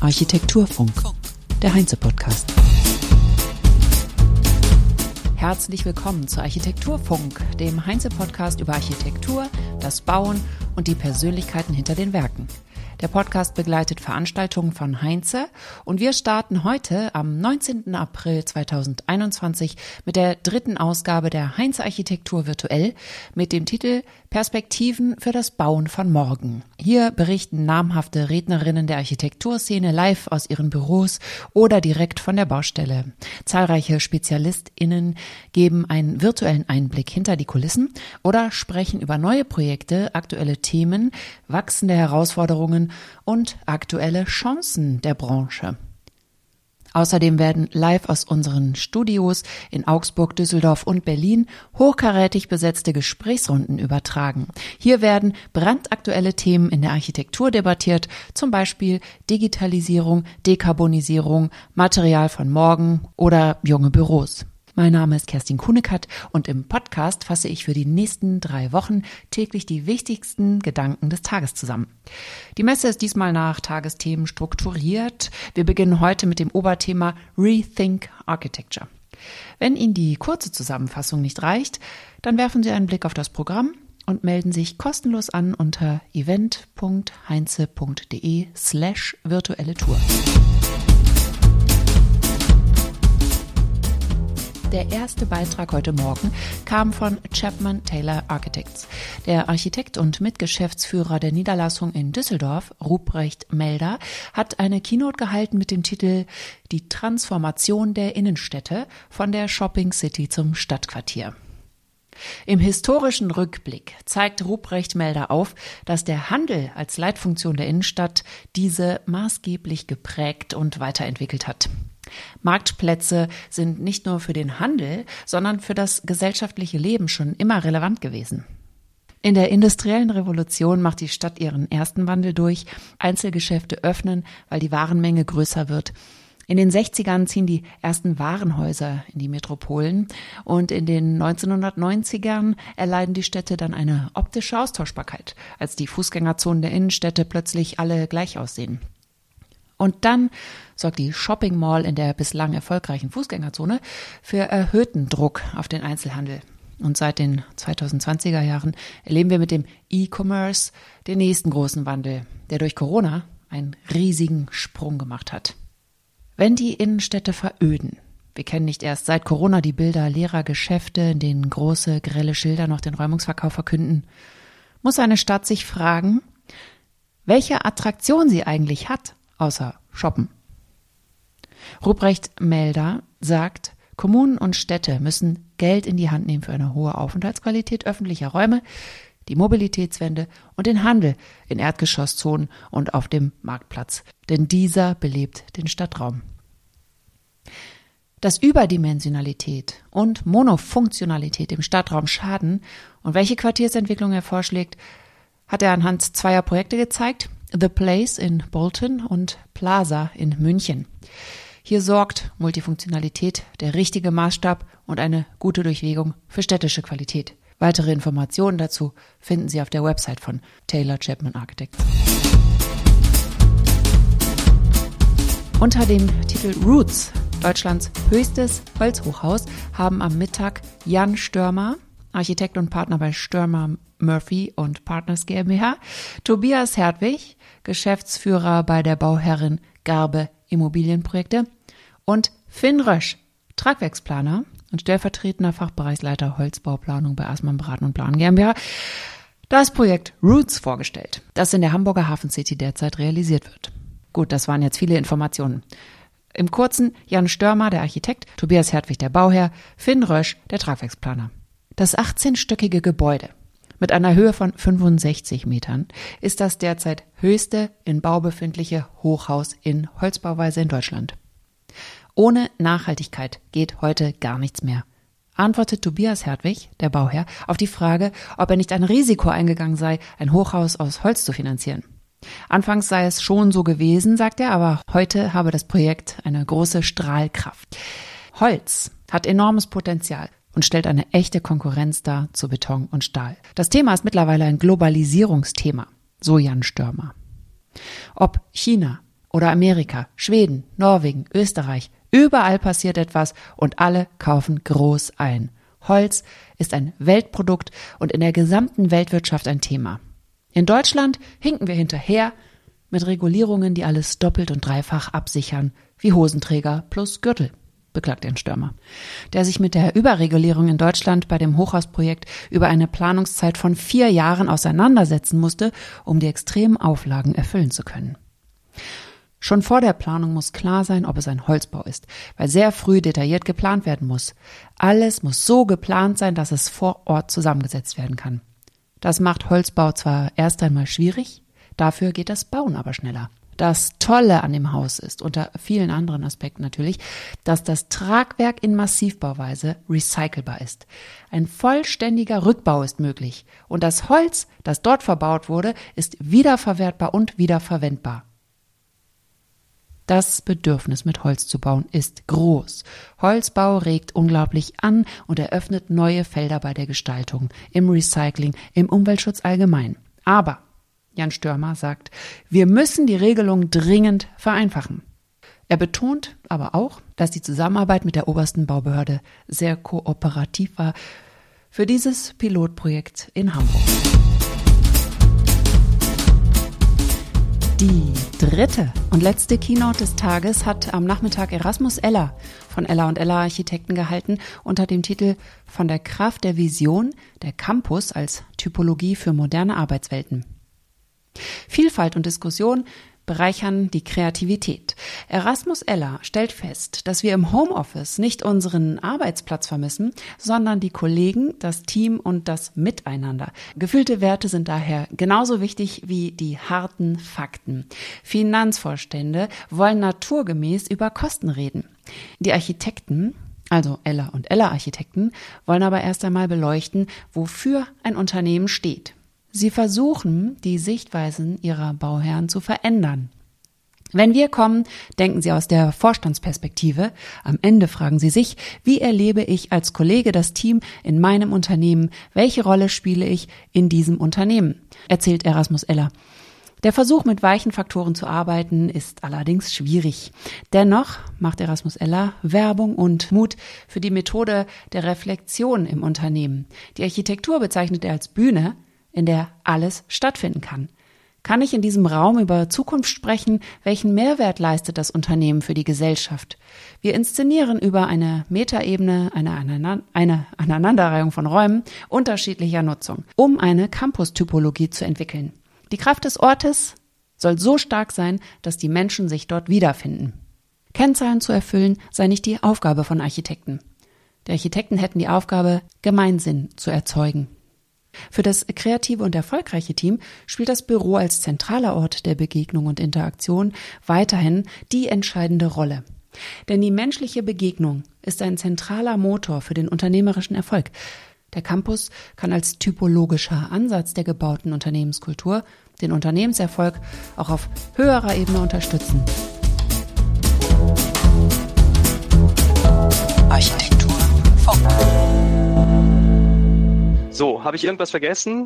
Architekturfunk. Architekturfunk. Der Heinze-Podcast. Herzlich willkommen zu Architekturfunk, dem Heinze-Podcast über Architektur, das Bauen und die Persönlichkeiten hinter den Werken. Der Podcast begleitet Veranstaltungen von Heinze und wir starten heute am 19. April 2021 mit der dritten Ausgabe der Heinze Architektur virtuell mit dem Titel Perspektiven für das Bauen von morgen. Hier berichten namhafte Rednerinnen der Architekturszene live aus ihren Büros oder direkt von der Baustelle. Zahlreiche SpezialistInnen geben einen virtuellen Einblick hinter die Kulissen oder sprechen über neue Projekte, aktuelle Themen, wachsende Herausforderungen und aktuelle Chancen der Branche. Außerdem werden live aus unseren Studios in Augsburg, Düsseldorf und Berlin hochkarätig besetzte Gesprächsrunden übertragen. Hier werden brandaktuelle Themen in der Architektur debattiert, zum Beispiel Digitalisierung, Dekarbonisierung, Material von morgen oder junge Büros. Mein Name ist Kerstin Kunekat und im Podcast fasse ich für die nächsten drei Wochen täglich die wichtigsten Gedanken des Tages zusammen. Die Messe ist diesmal nach Tagesthemen strukturiert. Wir beginnen heute mit dem Oberthema Rethink Architecture. Wenn Ihnen die kurze Zusammenfassung nicht reicht, dann werfen Sie einen Blick auf das Programm und melden sich kostenlos an unter event.heinze.de slash virtuelle Tour. Der erste Beitrag heute Morgen kam von Chapman Taylor Architects. Der Architekt und Mitgeschäftsführer der Niederlassung in Düsseldorf, Ruprecht Melder, hat eine Keynote gehalten mit dem Titel Die Transformation der Innenstädte von der Shopping City zum Stadtquartier. Im historischen Rückblick zeigt Ruprecht Melder auf, dass der Handel als Leitfunktion der Innenstadt diese maßgeblich geprägt und weiterentwickelt hat. Marktplätze sind nicht nur für den Handel, sondern für das gesellschaftliche Leben schon immer relevant gewesen. In der industriellen Revolution macht die Stadt ihren ersten Wandel durch. Einzelgeschäfte öffnen, weil die Warenmenge größer wird. In den 60ern ziehen die ersten Warenhäuser in die Metropolen und in den 1990ern erleiden die Städte dann eine optische Austauschbarkeit, als die Fußgängerzonen der Innenstädte plötzlich alle gleich aussehen. Und dann sorgt die Shopping Mall in der bislang erfolgreichen Fußgängerzone für erhöhten Druck auf den Einzelhandel. Und seit den 2020er Jahren erleben wir mit dem E-Commerce den nächsten großen Wandel, der durch Corona einen riesigen Sprung gemacht hat. Wenn die Innenstädte veröden, wir kennen nicht erst seit Corona die Bilder leerer Geschäfte, in denen große, grelle Schilder noch den Räumungsverkauf verkünden, muss eine Stadt sich fragen, welche Attraktion sie eigentlich hat außer shoppen. Ruprecht Melder sagt, Kommunen und Städte müssen Geld in die Hand nehmen für eine hohe Aufenthaltsqualität öffentlicher Räume, die Mobilitätswende und den Handel in Erdgeschosszonen und auf dem Marktplatz, denn dieser belebt den Stadtraum. Dass Überdimensionalität und Monofunktionalität im Stadtraum schaden und welche Quartiersentwicklung er vorschlägt, hat er anhand zweier Projekte gezeigt, The Place in Bolton und Plaza in München. Hier sorgt Multifunktionalität, der richtige Maßstab und eine gute Durchlegung für städtische Qualität. Weitere Informationen dazu finden Sie auf der Website von Taylor Chapman Architects. Unter dem Titel Roots, Deutschlands höchstes Holzhochhaus, haben am Mittag Jan Störmer, Architekt und Partner bei Störmer Murphy und Partners GmbH, Tobias Hertwig, Geschäftsführer bei der Bauherrin Garbe Immobilienprojekte und Finn Rösch, Tragwerksplaner und stellvertretender Fachbereichsleiter Holzbauplanung bei Assmann Braten und Plan GmbH, das Projekt Roots vorgestellt, das in der Hamburger Hafen City derzeit realisiert wird. Gut, das waren jetzt viele Informationen. Im kurzen Jan Störmer, der Architekt, Tobias Hertwig, der Bauherr, Finn Rösch, der Tragwerksplaner. Das 18-stöckige Gebäude mit einer Höhe von 65 Metern ist das derzeit höchste in Bau befindliche Hochhaus in Holzbauweise in Deutschland. Ohne Nachhaltigkeit geht heute gar nichts mehr. Antwortet Tobias Hertwig, der Bauherr, auf die Frage, ob er nicht ein Risiko eingegangen sei, ein Hochhaus aus Holz zu finanzieren. Anfangs sei es schon so gewesen, sagt er, aber heute habe das Projekt eine große Strahlkraft. Holz hat enormes Potenzial und stellt eine echte Konkurrenz dar zu Beton und Stahl. Das Thema ist mittlerweile ein Globalisierungsthema, so Jan Störmer. Ob China oder Amerika, Schweden, Norwegen, Österreich, überall passiert etwas und alle kaufen groß ein. Holz ist ein Weltprodukt und in der gesamten Weltwirtschaft ein Thema. In Deutschland hinken wir hinterher mit Regulierungen, die alles doppelt und dreifach absichern, wie Hosenträger plus Gürtel, beklagt ein Stürmer, der sich mit der Überregulierung in Deutschland bei dem Hochhausprojekt über eine Planungszeit von vier Jahren auseinandersetzen musste, um die extremen Auflagen erfüllen zu können. Schon vor der Planung muss klar sein, ob es ein Holzbau ist, weil sehr früh detailliert geplant werden muss. Alles muss so geplant sein, dass es vor Ort zusammengesetzt werden kann. Das macht Holzbau zwar erst einmal schwierig, dafür geht das Bauen aber schneller. Das Tolle an dem Haus ist, unter vielen anderen Aspekten natürlich, dass das Tragwerk in Massivbauweise recycelbar ist. Ein vollständiger Rückbau ist möglich und das Holz, das dort verbaut wurde, ist wiederverwertbar und wiederverwendbar. Das Bedürfnis, mit Holz zu bauen, ist groß. Holzbau regt unglaublich an und eröffnet neue Felder bei der Gestaltung, im Recycling, im Umweltschutz allgemein. Aber, Jan Störmer sagt, wir müssen die Regelung dringend vereinfachen. Er betont aber auch, dass die Zusammenarbeit mit der obersten Baubehörde sehr kooperativ war für dieses Pilotprojekt in Hamburg. Die dritte und letzte Keynote des Tages hat am Nachmittag Erasmus Eller von Eller und Eller Architekten gehalten unter dem Titel Von der Kraft der Vision der Campus als Typologie für moderne Arbeitswelten. Vielfalt und Diskussion bereichern die Kreativität. Erasmus Eller stellt fest, dass wir im Homeoffice nicht unseren Arbeitsplatz vermissen, sondern die Kollegen, das Team und das Miteinander. Gefühlte Werte sind daher genauso wichtig wie die harten Fakten. Finanzvorstände wollen naturgemäß über Kosten reden. Die Architekten also Ella und Ella Architekten, wollen aber erst einmal beleuchten, wofür ein Unternehmen steht. Sie versuchen, die Sichtweisen ihrer Bauherren zu verändern. Wenn wir kommen, denken Sie aus der Vorstandsperspektive. Am Ende fragen Sie sich, wie erlebe ich als Kollege das Team in meinem Unternehmen? Welche Rolle spiele ich in diesem Unternehmen? Erzählt Erasmus Eller. Der Versuch, mit weichen Faktoren zu arbeiten, ist allerdings schwierig. Dennoch macht Erasmus Eller Werbung und Mut für die Methode der Reflexion im Unternehmen. Die Architektur bezeichnet er als Bühne, in der alles stattfinden kann. Kann ich in diesem Raum über Zukunft sprechen? Welchen Mehrwert leistet das Unternehmen für die Gesellschaft? Wir inszenieren über eine Metaebene eine, eine Aneinanderreihung von Räumen unterschiedlicher Nutzung, um eine Campus-Typologie zu entwickeln. Die Kraft des Ortes soll so stark sein, dass die Menschen sich dort wiederfinden. Kennzahlen zu erfüllen sei nicht die Aufgabe von Architekten. Die Architekten hätten die Aufgabe, Gemeinsinn zu erzeugen. Für das kreative und erfolgreiche Team spielt das Büro als zentraler Ort der Begegnung und Interaktion weiterhin die entscheidende Rolle. Denn die menschliche Begegnung ist ein zentraler Motor für den unternehmerischen Erfolg. Der Campus kann als typologischer Ansatz der gebauten Unternehmenskultur den Unternehmenserfolg auch auf höherer Ebene unterstützen. Architektur Funk. So, habe ich irgendwas vergessen?